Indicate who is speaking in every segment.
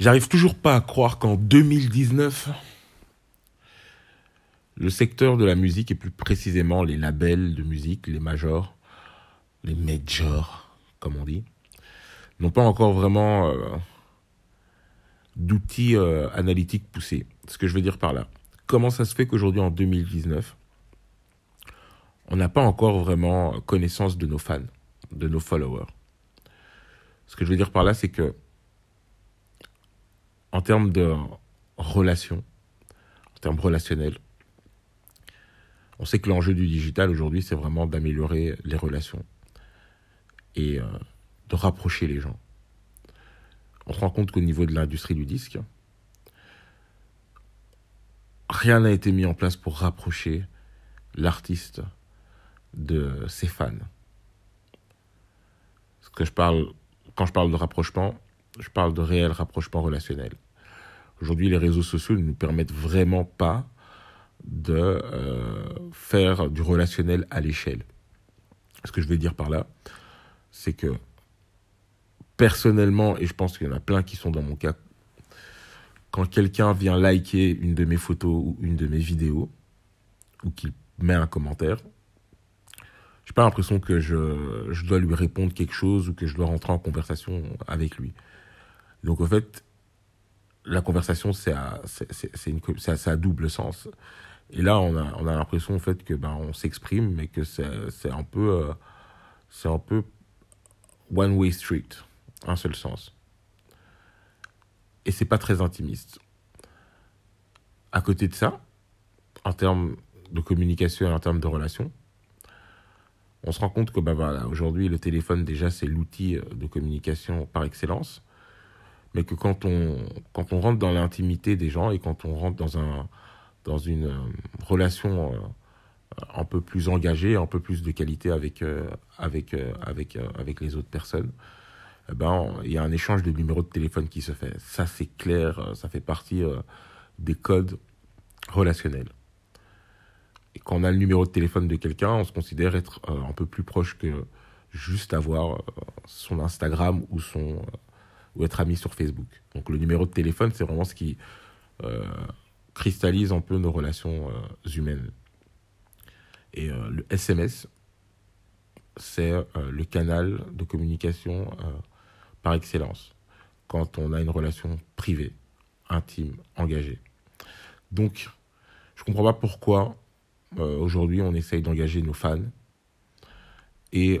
Speaker 1: J'arrive toujours pas à croire qu'en 2019, le secteur de la musique et plus précisément les labels de musique, les majors, les majors, comme on dit, n'ont pas encore vraiment euh, d'outils euh, analytiques poussés. Ce que je veux dire par là. Comment ça se fait qu'aujourd'hui, en 2019, on n'a pas encore vraiment connaissance de nos fans, de nos followers? Ce que je veux dire par là, c'est que en termes de relations, en termes relationnels, on sait que l'enjeu du digital aujourd'hui, c'est vraiment d'améliorer les relations et euh, de rapprocher les gens. On se rend compte qu'au niveau de l'industrie du disque, rien n'a été mis en place pour rapprocher l'artiste de ses fans. Ce que je parle, quand je parle de rapprochement, je parle de réel rapprochement relationnel. Aujourd'hui, les réseaux sociaux ne nous permettent vraiment pas de euh, faire du relationnel à l'échelle. Ce que je veux dire par là, c'est que personnellement, et je pense qu'il y en a plein qui sont dans mon cas, quand quelqu'un vient liker une de mes photos ou une de mes vidéos, ou qu'il met un commentaire, j'ai pas l'impression que je, je, dois lui répondre quelque chose ou que je dois rentrer en conversation avec lui. Donc, en fait, la conversation, c'est à, à, double sens. Et là, on a, on a l'impression, en fait, que ben, on s'exprime, mais que c'est, un peu, euh, c'est un peu one way street, un seul sens. Et c'est pas très intimiste. À côté de ça, en termes de communication et en termes de relation, on se rend compte que ben voilà, aujourd'hui, le téléphone, déjà, c'est l'outil de communication par excellence mais que quand on, quand on rentre dans l'intimité des gens et quand on rentre dans, un, dans une euh, relation euh, un peu plus engagée, un peu plus de qualité avec, euh, avec, avec, avec les autres personnes, eh ben, il y a un échange de numéros de téléphone qui se fait. Ça, c'est clair, ça fait partie des codes relationnels. Et quand on a le numéro de téléphone de quelqu'un, on se considère être un peu plus proche que juste avoir son Instagram ou son ou être ami sur Facebook. Donc le numéro de téléphone, c'est vraiment ce qui euh, cristallise un peu nos relations euh, humaines. Et euh, le SMS, c'est le canal de communication par excellence quand on a une relation privée, intime, engagée. Donc, je ne comprends pas pourquoi aujourd'hui on essaye d'engager nos fans et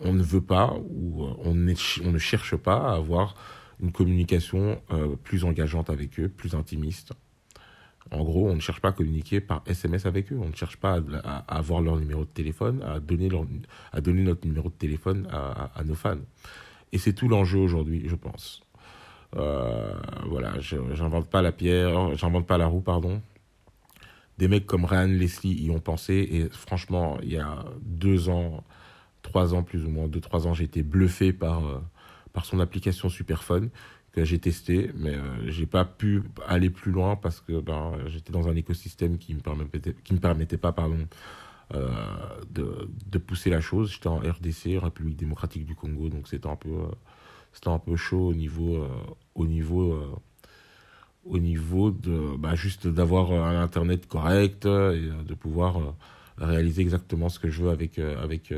Speaker 1: on ne veut pas ou euh, on, ne cherche pas à avoir une communication euh, plus engageante avec eux, plus intimiste. En gros, on ne cherche pas à communiquer par SMS avec eux, on ne cherche pas à, avoir leur numéro de téléphone, à donner, à donner notre numéro de téléphone à, nos fans. Et c'est tout l'enjeu aujourd'hui, je pense. Euh, voilà, j'invente pas la pierre, j'invente pas la roue, pardon. Des mecs comme Ryan Leslie y ont pensé, et franchement, il y a deux ans, trois ans plus ou moins, deux trois ans, j'ai été bluffé par euh, par son application Superphone que j'ai testé, mais euh, j'ai pas pu aller plus loin parce que ben j'étais dans un écosystème qui me permettait qui me permettait pas pardon euh, de, de pousser la chose. J'étais en RDC, République démocratique du Congo, donc c'était un peu c'était un peu chaud au niveau au niveau au niveau de bah, juste d'avoir un internet correct et de pouvoir réaliser exactement ce que je veux avec avec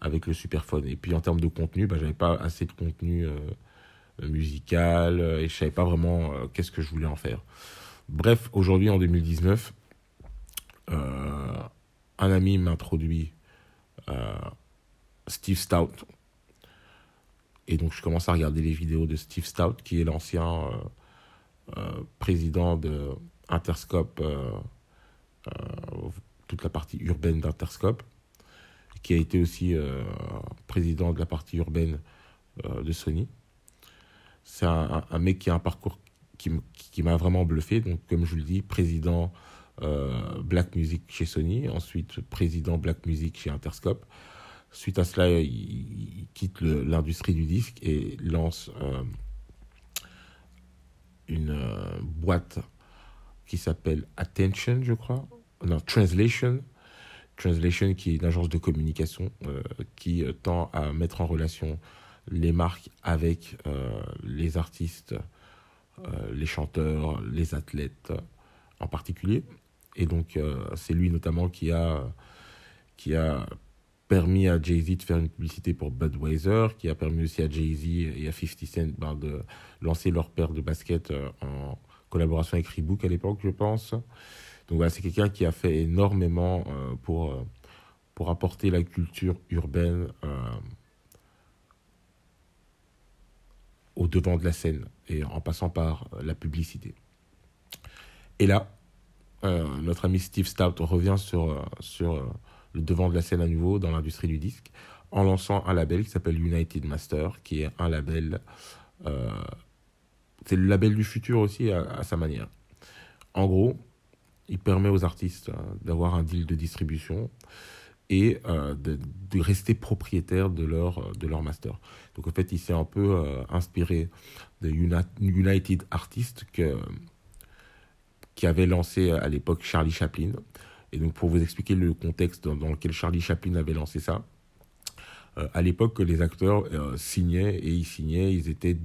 Speaker 1: avec le Superphone. Et puis en termes de contenu, bah, j'avais pas assez de contenu euh, musical euh, et je savais pas vraiment euh, qu'est-ce que je voulais en faire. Bref, aujourd'hui en 2019, un ami m'introduit Steve Stout. Et donc je commence à regarder les vidéos de Steve Stout, qui est l'ancien président de Interscope, toute la partie urbaine d'Interscope qui a été aussi euh, président de la partie urbaine euh, de Sony. C'est un, mec qui a un parcours qui, m'a vraiment bluffé. Donc, comme je vous le dis, président euh, Black Music chez Sony, ensuite président Black Music chez Interscope. Suite à cela, il, quitte l'industrie du disque et lance une boîte qui s'appelle Attention, je crois. Non, Translation, Translation, qui est une agence de communication euh, qui euh, tend à mettre en relation les marques avec les artistes, les chanteurs, les athlètes en particulier. Et donc, c'est lui notamment qui a, qui a permis à Jay-Z de faire une publicité pour Budweiser, qui a permis aussi à Jay-Z et à 50 Cent ben, de lancer leur paire de baskets euh, en collaboration avec Reebok à l'époque, je pense. Donc voilà, c'est quelqu'un qui a fait énormément euh, pour, euh, pour apporter la culture urbaine au devant de la scène et en passant par la publicité. Et là, notre ami Steve Stout revient sur, sur le devant de la scène à nouveau dans l'industrie du disque en lançant un label qui s'appelle United Master, qui est un label. Euh, c'est le label du futur aussi à, sa manière. En gros, il permet aux artistes hein, d'avoir un deal de distribution et euh, de, rester propriétaires de leur, de leur master. Donc en fait, il s'est un peu euh, inspiré de United Artists que, qui avait lancé à l'époque Charlie Chaplin. Et donc, pour vous expliquer le contexte dans, lequel Charlie Chaplin avait lancé ça, euh, à l'époque, les acteurs euh, signaient et ils signaient, ils étaient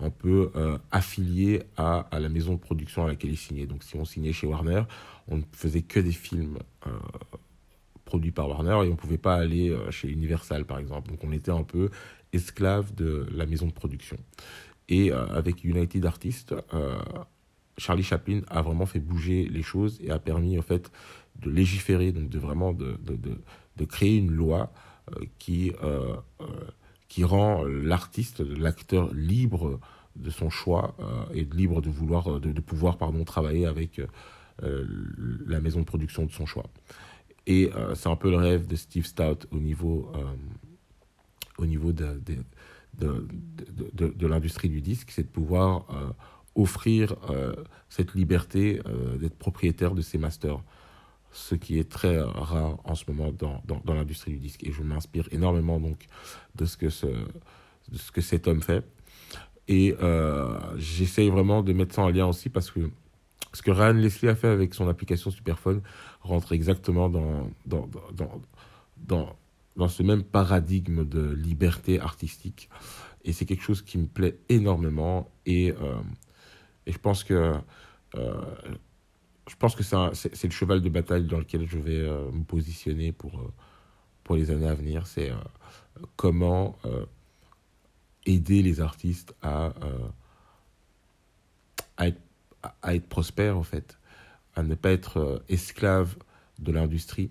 Speaker 1: un peu euh, affiliés à, à, la maison de production à laquelle ils signaient. Donc, si on signait chez Warner, on ne faisait que des films produits par Warner et on ne pouvait pas aller chez Universal, par exemple. Donc, on était un peu esclave de la maison de production. Et avec United Artists, Charlie Chaplin a vraiment fait bouger les choses et a permis en fait de légiférer, donc de vraiment de, de, de, créer une loi euh, qui, euh, euh, qui rend l'artiste, l'acteur libre de son choix et libre de vouloir, de, pouvoir pardon, travailler avec la maison de production de son choix. Et c'est un peu le rêve de Steve Stout au niveau, au niveau de, de, de, de l'industrie du disque, c'est de pouvoir offrir cette liberté d'être propriétaire de ses masters ce qui est très rare en ce moment dans, dans, l'industrie du disque. Et je m'inspire énormément donc de ce que, ce, de ce que cet homme fait. Et euh, j'essaye vraiment de mettre ça en lien aussi parce que ce que Ryan Leslie a fait avec son application Superphone rentre exactement dans, dans, dans, dans, dans ce même paradigme de liberté artistique. Et c'est quelque chose qui me plaît énormément. Et, euh, et je pense que euh, je pense que c'est le cheval de bataille dans lequel je vais euh, me positionner pour, euh, pour les années à venir. C'est euh, comment aider les artistes à, à, être, à prospères, en fait, à ne pas être esclaves de l'industrie.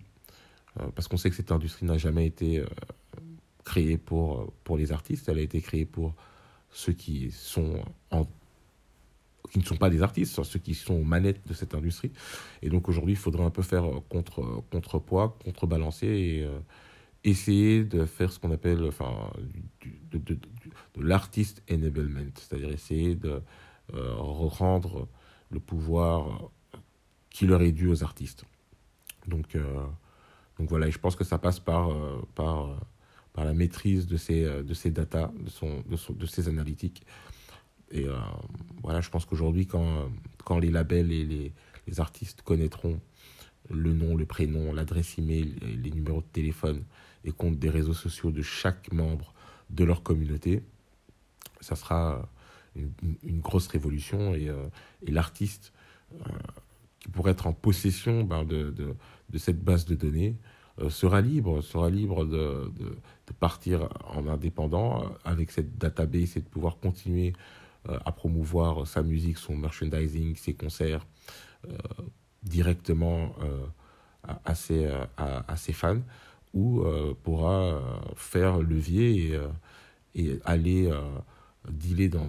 Speaker 1: parce qu'on sait que cette industrie n'a jamais été créée pour, pour les artistes, elle a été créée pour ceux qui sont en qui ne sont pas des artistes, ceux qui sont aux manettes de cette industrie. Et donc aujourd'hui, il faudrait un peu faire euh, contre, euh, contrepoids, contrebalancer et euh, essayer de faire ce qu'on appelle enfin, de, de, de, l'artist enablement, c'est-à-dire essayer de rendre le pouvoir qui leur est dû aux artistes. Donc, donc voilà, et je pense que ça passe par, par, par la maîtrise de ces, de ces data, de, son, de, son, de ces analytiques. Et euh, voilà, je pense qu'aujourd'hui, quand, quand les labels et les, les, artistes connaîtront le nom, le prénom, l'adresse email, les numéros de téléphone et compte des réseaux sociaux de chaque membre de leur communauté, ça sera une, une grosse révolution. Et, euh, et l'artiste euh, qui pourrait être en possession ben, de, de, de, cette base de données sera libre, sera libre de, de, de, partir en indépendant avec cette database et de pouvoir continuer à promouvoir sa musique, son merchandising, ses concerts euh, directement euh, à, ses, à, ses, fans ou pourra faire levier et, aller dealer dans,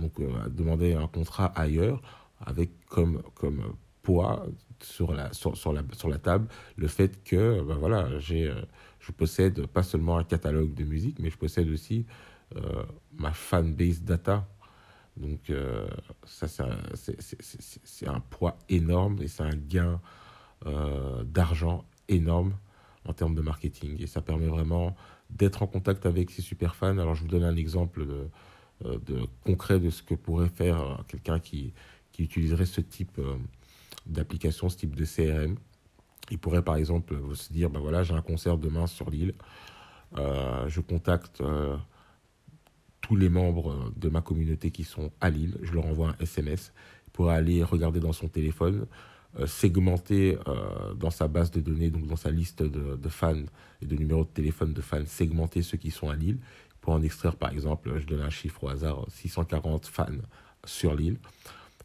Speaker 1: demander un contrat ailleurs avec comme, comme poids sur la, sur, la, sur la table le fait que ben voilà, j'ai, je possède pas seulement un catalogue de musique, mais je possède aussi euh, ma fanbase data donc, euh, ça, c'est un poids énorme et c'est un gain euh, d'argent énorme en termes de marketing. Et ça permet vraiment d'être en contact avec ses super fans. Alors, je vous donne un exemple euh, concret de ce que pourrait faire quelqu'un qui, qui utiliserait ce type d'application, ce type de CRM. Il pourrait, par exemple, se dire, ben voilà, j'ai un concert demain sur l'île. je contacte tous les membres de ma communauté qui sont à Lille, je leur envoie un SMS pour aller regarder dans son téléphone, euh, segmenter euh, dans sa base de données, donc dans sa liste de, fans et de numéros de téléphone de fans, segmenter ceux qui sont à Lille pour en extraire par exemple, je donne un chiffre au hasard, 640 fans sur l'île.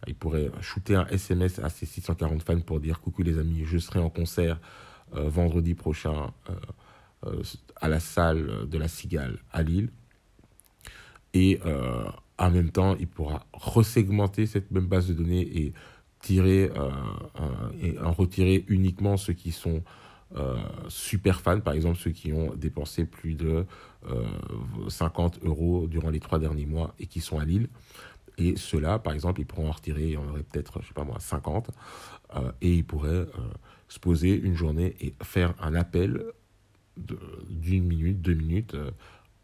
Speaker 1: Il pourrait shooter un SMS à ces 640 fans pour dire coucou les amis, je serai en concert vendredi prochain à la salle de la Cigale à Lille. Et euh, en même temps, il pourra resegmenter cette même base de données et tirer euh, et en retirer uniquement ceux qui sont euh, super fans, par exemple ceux qui ont dépensé plus de 50 euros durant les trois derniers mois et qui sont à Lille. Et ceux-là, par exemple, ils pourront en retirer, il y en aurait peut-être, je sais pas moi, 50, et ils pourraient se poser une journée et faire un appel d'une minute, deux minutes,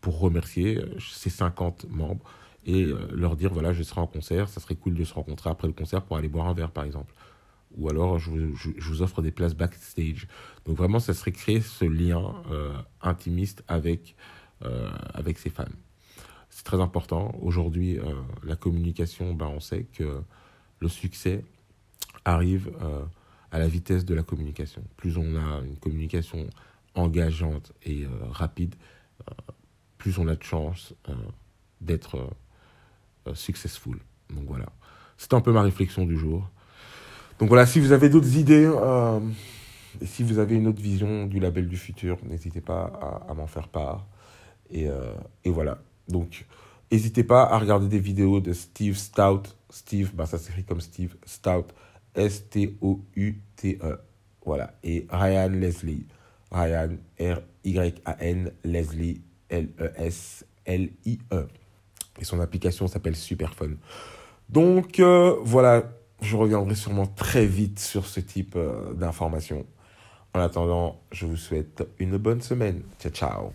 Speaker 1: pour remercier ces 50 membres et euh, leur dire voilà, je serai en concert, ça serait cool de se rencontrer après le concert pour aller boire un verre par exemple. Ou alors je vous, offre des places backstage. Donc vraiment, ça serait créer ce lien euh, intimiste avec, euh, avec ses fans. C'est très important. Aujourd'hui, la communication, ben, on sait que le succès arrive à la vitesse de la communication. Plus on a une communication engageante et rapide, plus on a de chance euh, d'être euh, euh, successful. Donc voilà. C'était un peu ma réflexion du jour. Donc voilà, si vous avez d'autres idées et si vous avez une autre vision du label du futur, n'hésitez pas à, m'en faire part. Et, et, voilà. Donc, n'hésitez pas à regarder des vidéos de Steve Stout. Steve, bah, ça s'écrit comme Steve Stout. S-T-O-U-T-E. Voilà. Et Ryan Leslie. Ryan, R-Y-A-N, Leslie, L-E-S-L-I-E. E. Et son application s'appelle Superphone. Donc euh, voilà, je reviendrai sûrement très vite sur ce type euh, d'informations. En attendant, je vous souhaite une bonne semaine. Ciao, ciao.